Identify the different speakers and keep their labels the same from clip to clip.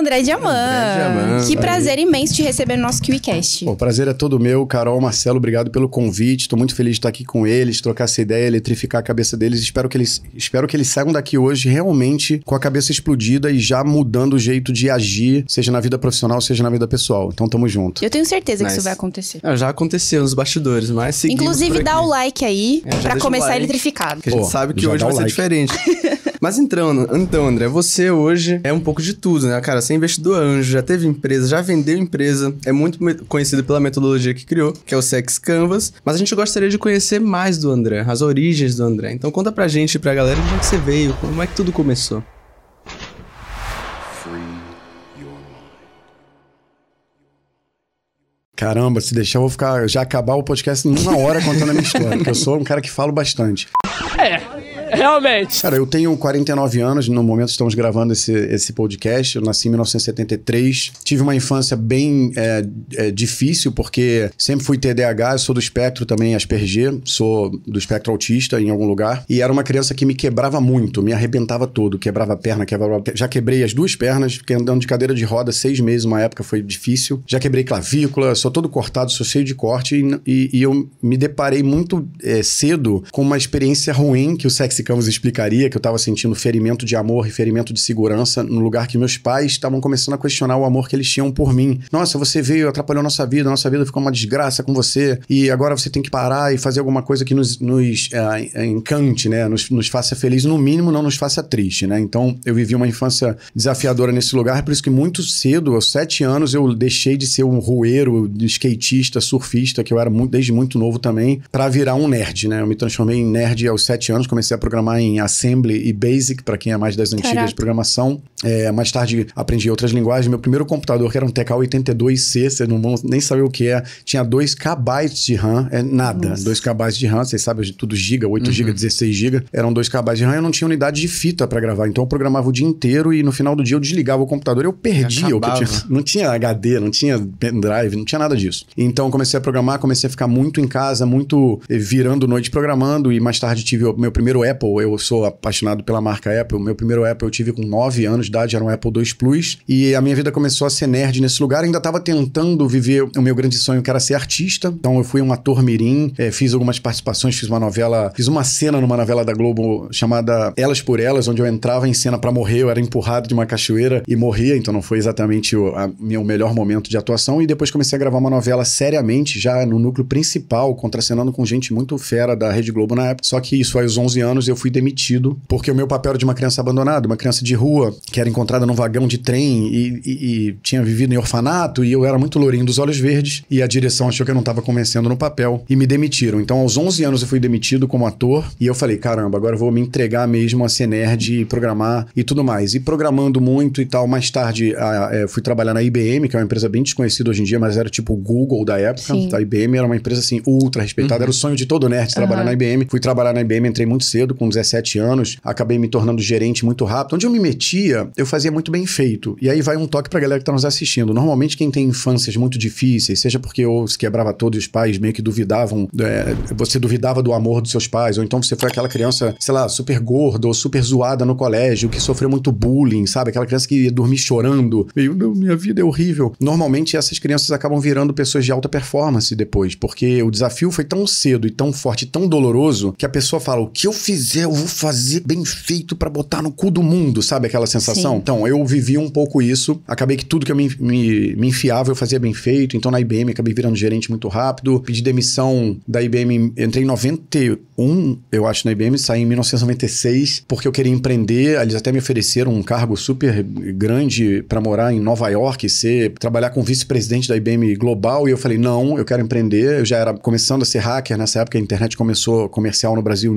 Speaker 1: André Diamant.
Speaker 2: André Diamant,
Speaker 1: que
Speaker 2: aí.
Speaker 1: prazer imenso te receber no nosso KiwiCast.
Speaker 3: O prazer é todo meu. Carol, Marcelo, obrigado pelo convite. Estou muito feliz de estar aqui com eles, trocar essa ideia, eletrificar a cabeça deles. Espero que eles, espero que eles saiam daqui hoje realmente com a cabeça explodida e já mudando o jeito de agir, seja na vida profissional, seja na vida pessoal. Então, tamo junto.
Speaker 1: Eu tenho certeza que
Speaker 2: Nice.
Speaker 1: isso vai acontecer.
Speaker 2: Ah, já aconteceu nos bastidores, mas seguimos
Speaker 1: Inclusive,
Speaker 2: por
Speaker 1: dá o like aí
Speaker 2: É, o
Speaker 1: começar
Speaker 2: like.
Speaker 1: eletrificado.
Speaker 2: Que a gente
Speaker 3: Pô,
Speaker 2: sabe que hoje vai
Speaker 3: o
Speaker 2: ser
Speaker 3: like.
Speaker 2: diferente. Mas entrando, então, André, você hoje é um pouco de tudo, né? Cara, você é investidor anjo, já teve empresa, já vendeu empresa, é muito conhecido pela metodologia que criou, que é o Sex Canvas. Mas a gente gostaria de conhecer mais do André, as origens do André. Então conta pra gente, pra galera, de onde é você veio, como é que tudo começou.
Speaker 3: Caramba, se deixar, eu vou ficar já acabar o podcast em uma hora contando a minha história, porque eu sou um cara que falo bastante.
Speaker 4: Realmente.
Speaker 3: Cara, eu tenho 49 anos, no momento estamos gravando esse, esse podcast. Eu nasci em 1973. Tive uma infância bem é, é, difícil, porque sempre fui TDAH, sou do espectro também Asperger, sou do espectro autista em algum lugar. E era uma criança que me quebrava muito, me arrebentava todo, quebrava a perna, quebrava. Já quebrei as duas pernas, fiquei andando de cadeira de roda seis meses, uma época foi difícil. Já quebrei clavícula, sou todo cortado, sou cheio de corte. E, e- e eu me deparei muito é, cedo com uma experiência ruim que o Sexy Canvas explicaria, que eu tava sentindo ferimento de amor e ferimento de segurança no lugar que meus pais estavam começando a questionar o amor que eles tinham por mim. Nossa, você veio, atrapalhou nossa vida, nossa vida ficou uma desgraça com você e agora você tem que parar e fazer alguma coisa que nos, nos ah, encante, né? Nos, nos faça feliz, no mínimo não nos faça triste, né? Então eu vivi uma infância desafiadora nesse lugar, por isso que muito cedo, aos sete anos, eu deixei de ser um rueiro, skatista, surfista, que eu era muito, desde muito novo também, pra virar um nerd, né? Eu me transformei em nerd aos sete anos, comecei a programar em Assembly e Basic, pra quem é mais das antigas
Speaker 1: Caraca.
Speaker 3: de programação. É, mais tarde aprendi outras linguagens. Meu primeiro computador, que era um TK-82C, vocês não vão nem saber o que é, tinha 2 KB de RAM, é nada. 2 KB de RAM, vocês sabem, tudo giga, 8 GB, 16 GB, eram 2 KB de RAM. Eu não tinha unidade de fita pra gravar, então eu programava o dia inteiro e no final do dia eu desligava o computador e eu perdia o que eu tinha. Não tinha HD, não tinha pendrive, não tinha nada disso. Então eu comecei a programar, comecei a ficar muito em casa, muito eh, virando noite programando e mais tarde tive o meu primeiro Apple. Eu sou apaixonado pela marca Apple. Meu primeiro Apple eu tive com 9 anos de idade, era um Apple II Plus. E a minha vida começou a ser nerd nesse lugar. Ainda estava tentando viver o meu grande sonho, que era ser artista. Então eu fui um ator mirim, eh, fiz algumas participações, fiz uma novela, fiz uma cena numa novela da Globo chamada Elas por Elas, onde eu entrava em cena pra morrer, eu era empurrado de uma cachoeira e morria, então não foi exatamente o a, meu melhor momento de atuação. E depois comecei a gravar uma novela seriamente, já no núcleo principal, contracenando com gente muito fera da Rede Globo na época. Só que isso aí, aos 11 anos, eu fui demitido, porque o meu papel era de uma criança abandonada, uma criança de rua, que era encontrada num vagão de trem e, e- e tinha vivido em orfanato, e eu era muito lourinho dos olhos verdes, e a direção achou que eu não estava convencendo no papel, e me demitiram. Então, aos 11 anos, eu fui demitido como ator, e eu falei, caramba, agora eu vou me entregar mesmo a ser nerd e programar e tudo mais. E programando muito e tal, mais tarde ah, eh, fui trabalhar na IBM, que é uma empresa bem desconhecida hoje em dia, mas era tipo o Google da época.
Speaker 1: Sim.
Speaker 3: A IBM era uma empresa assim, ultra respeitada, era o sonho de todo nerd trabalhar na IBM. Fui trabalhar na IBM, entrei muito cedo, com 17 anos, acabei me tornando gerente muito rápido. Onde eu me metia, eu fazia muito bem feito. E aí vai um toque pra galera que tá nos assistindo. Normalmente, quem tem infâncias muito difíceis, seja porque ou se quebrava todo e os pais meio que duvidavam, é, você duvidava do amor dos seus pais, ou então você foi aquela criança, sei lá, super gorda ou super zoada no colégio, que sofreu muito bullying, sabe? Aquela criança que ia dormir chorando, meio, "Não, minha vida é horrível. Normalmente, essas crianças acabam virando pessoas de alta performance depois, porque o desafio foi tão cedo e tão forte, tão doloroso, que a pessoa fala: o que eu fizer, eu vou fazer bem feito pra botar no cu do mundo, sabe aquela sensação?
Speaker 1: Sim.
Speaker 3: Então, eu vivi um pouco isso. Acabei que tudo que eu me, me, me enfiava, eu fazia bem feito. Então, na IBM, acabei virando gerente muito rápido. Pedi demissão da IBM, entrei em 91, eu acho, na IBM, saí em 1996, porque eu queria empreender. Eles até me ofereceram um cargo super grande para morar em Nova York, ser, trabalhar com vice-presidente da IBM Global. E eu falei, não, eu quero empreender. Eu já era começando a ser hacker nessa época, a internet começou comercial no Brasil em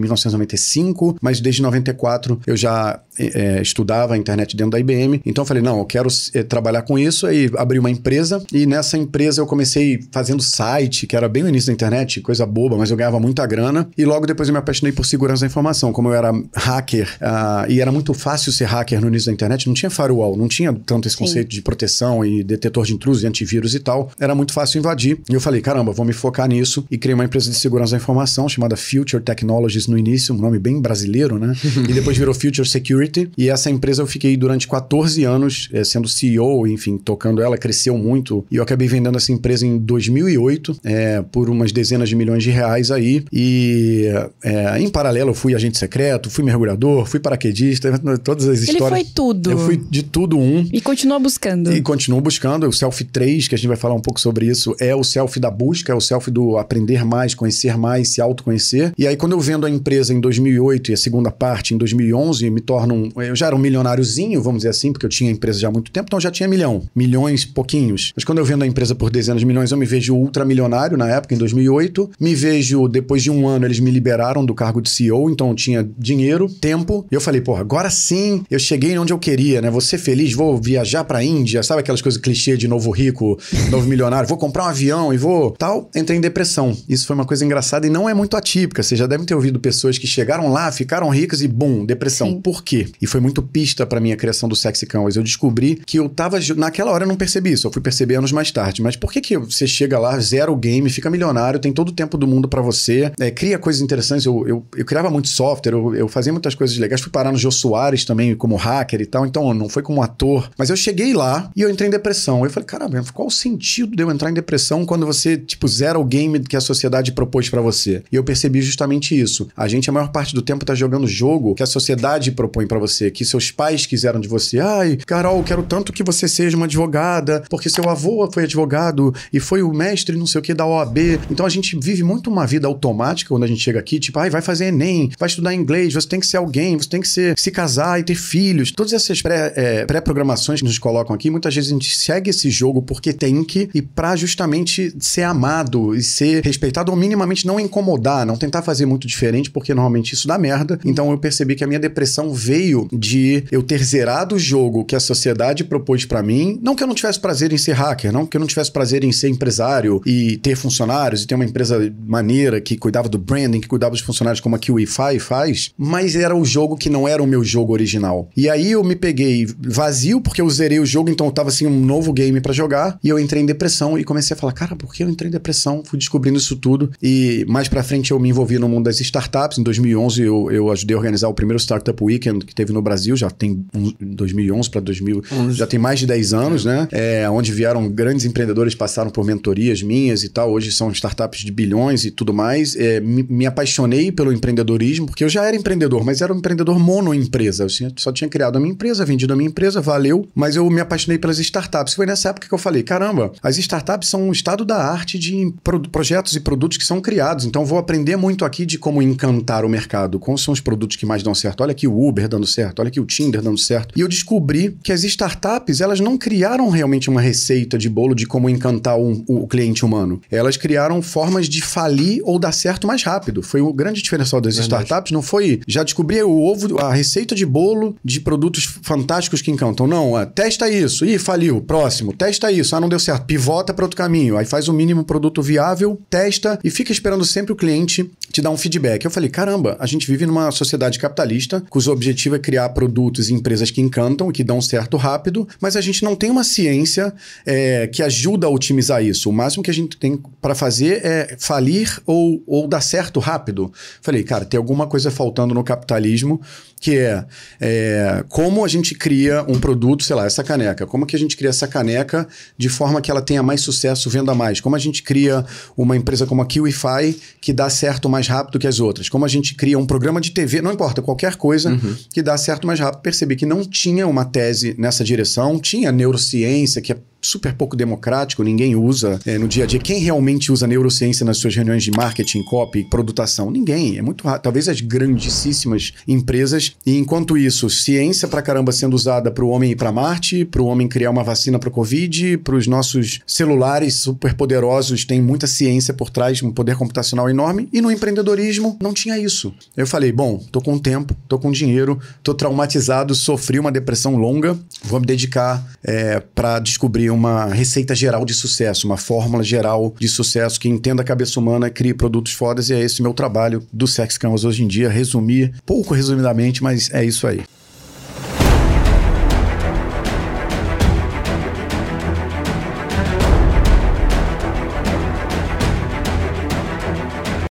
Speaker 3: 1995, mas desde 94 eu já eh, estudava a internet dentro da IBM. Então eu falei, não, eu quero eh, trabalhar com isso. Aí abri uma empresa e nessa empresa eu comecei fazendo site, que era bem no início da internet, coisa boba, mas eu ganhava muita grana. E logo depois eu me apaixonei por segurança da informação. Como eu era hacker ah, e era muito fácil ser hacker no início da internet, não tinha firewall, não tinha tanto esse
Speaker 1: Sim.
Speaker 3: conceito de proteção e detetor de intrusos e antivírus e tal. Era muito fácil invadir. E eu falei, caramba, vou me focar nisso. E criei uma empresa de segurança da informação chamada Future Technologies no início, um nome bem brasileiro, né? e depois virou Future Security Security. E essa empresa eu fiquei durante 14 anos é, sendo CEO, enfim, tocando ela, cresceu muito. E eu acabei vendendo essa empresa em 2008 é, por umas dezenas de milhões de reais aí. E é, em paralelo eu fui agente secreto, fui mergulhador, fui paraquedista, todas as histórias.
Speaker 1: Ele foi tudo.
Speaker 3: Eu fui de tudo um.
Speaker 1: E continua buscando.
Speaker 3: E continuo buscando. O Selfie 3, que a gente vai falar um pouco sobre isso, é o selfie da busca, é o selfie do aprender mais, conhecer mais, se autoconhecer. E aí, quando eu vendo a empresa em 2008 e a segunda parte em 2011, me torno Eu já era um milionáriozinho, vamos dizer assim, porque eu tinha empresa já há muito tempo, então eu já tinha milhão. Milhões, pouquinhos. Mas quando eu vendo a empresa por dezenas de milhões, eu me vejo ultramilionário na época, em 2008. Me vejo, depois de um ano, eles me liberaram do cargo de CEO, então eu tinha dinheiro, tempo. E eu falei, pô, agora sim eu cheguei onde eu queria, né? Vou ser feliz, vou viajar pra Índia, sabe aquelas coisas clichê de novo rico, novo milionário? Vou comprar um avião e vou. tal. Entrei em depressão. Isso foi uma coisa engraçada e não é muito atípica. Vocês já devem ter ouvido pessoas que chegaram lá, ficaram ricas e, bum, depressão.
Speaker 1: Sim.
Speaker 3: Por quê? E foi muito pista pra minha criação do Sexy Canvas. Eu descobri que eu tava. Naquela hora eu não percebi isso, eu fui perceber anos mais tarde. Mas por que, que você chega lá, zero game, fica milionário, tem todo o tempo do mundo pra você, é, cria coisas interessantes? Eu, eu, eu criava muito software, eu, eu fazia muitas coisas legais. Fui parar no Jô Soares também como hacker e tal, então não foi como ator. Mas eu cheguei lá e eu entrei em depressão. Eu falei, caramba, qual o sentido de eu entrar em depressão quando você, tipo, zera o game que a sociedade propôs pra você? E eu percebi justamente isso. A gente, a maior parte do tempo, tá jogando jogo que a sociedade propõe pra você, que seus pais quiseram de você. Ai, Carol, quero tanto que você seja uma advogada, porque seu avô foi advogado e foi o mestre não sei o que da OAB. Então a gente vive muito uma vida automática quando a gente chega aqui, tipo, ai, vai fazer Enem, vai estudar inglês, você tem que ser alguém, você tem que ser, se casar e ter filhos. Todas essas pré, é, pré-programações que nos colocam aqui, muitas vezes a gente segue esse jogo porque tem que e pra justamente ser amado e ser respeitado ou minimamente não incomodar, não tentar fazer muito diferente, porque normalmente isso dá merda. Então eu percebi que a minha depressão veio de eu ter zerado o jogo que a sociedade propôs pra mim. Não que eu não tivesse prazer em ser hacker, não que eu não tivesse prazer em ser empresário e ter funcionários e ter uma empresa maneira que cuidava do branding, que cuidava dos funcionários como a QIFI faz, mas era o jogo que não era o meu jogo original. E aí eu me peguei vazio porque eu zerei o jogo, então eu tava assim um novo game pra jogar e eu entrei em depressão e comecei a falar, cara, por que eu entrei em depressão? Fui descobrindo isso tudo e mais pra frente eu me envolvi no mundo das startups. Em 2011 eu, eu ajudei a organizar o primeiro Startup Weekend que teve no Brasil, já tem um, 2011 para 2000, já tem mais de 10 anos, né? É, onde vieram grandes empreendedores, passaram por mentorias minhas e tal. Hoje são startups de bilhões e tudo mais. É, me, me apaixonei pelo empreendedorismo, porque eu já era empreendedor, mas era um empreendedor monoempresa. Eu só tinha criado a minha empresa, vendido a minha empresa, valeu, mas eu me apaixonei pelas startups. Foi nessa época que eu falei: caramba, as startups são um estado da arte de pro- projetos e produtos que são criados. Então, vou aprender muito aqui de como encantar o mercado, quais são os produtos que mais dão certo. Olha aqui o Uber dando certo, olha aqui o Tinder dando certo. E eu descobri que as startups, elas não criaram realmente uma receita de bolo de como encantar um- o cliente humano. Elas criaram formas de falir ou dar certo mais rápido. Foi o grande diferencial das startups. Não foi já descobri o ovo, a receita de bolo de produtos fantásticos que encantam. Não, é, testa isso. Ih, faliu. Próximo. Testa isso. Ah, não deu certo. Pivota para outro caminho. Aí faz o mínimo produto viável, testa e fica esperando sempre o cliente te dar um feedback. Eu falei, caramba, a gente vive numa sociedade capitalista cujo objetivo é criar produtos e empresas que encantam e que dão certo rápido, mas a gente não tem uma ciência é, que ajuda a otimizar isso. O máximo que a gente tem para fazer é falir ou, ou dar certo rápido. Falei, cara, tem alguma coisa faltando no capitalismo que é, é, como a gente cria um produto, sei lá, essa caneca. Como que a gente cria essa caneca de forma que ela tenha mais sucesso, venda mais? Como a gente cria uma empresa como a QIFI que dá certo mais rápido que as outras? Como a gente cria um programa de TV, não importa, qualquer coisa que dá certo mais rápido. Percebi que não tinha uma tese nessa direção, tinha neurociência, que é super pouco democrático, ninguém usa é, no dia a dia. Quem realmente usa neurociência nas suas reuniões de marketing, copy, produtação? Ninguém. É muito raro. Talvez as grandíssimas empresas. E enquanto isso, ciência pra caramba sendo usada para o homem ir para Marte, para o homem criar uma vacina para Covid, para os nossos celulares super poderosos, tem muita ciência por trás, um poder computacional enorme. E no empreendedorismo não tinha isso. Eu falei, bom, tô com tempo, tô com dinheiro, tô traumatizado, sofri uma depressão longa, vou me dedicar é, para descobrir uma receita geral de sucesso, uma fórmula geral de sucesso que entenda a cabeça humana, crie produtos fodas e é esse meu trabalho do Sex Canvas hoje em dia. Resumir, pouco resumidamente, mas é isso aí.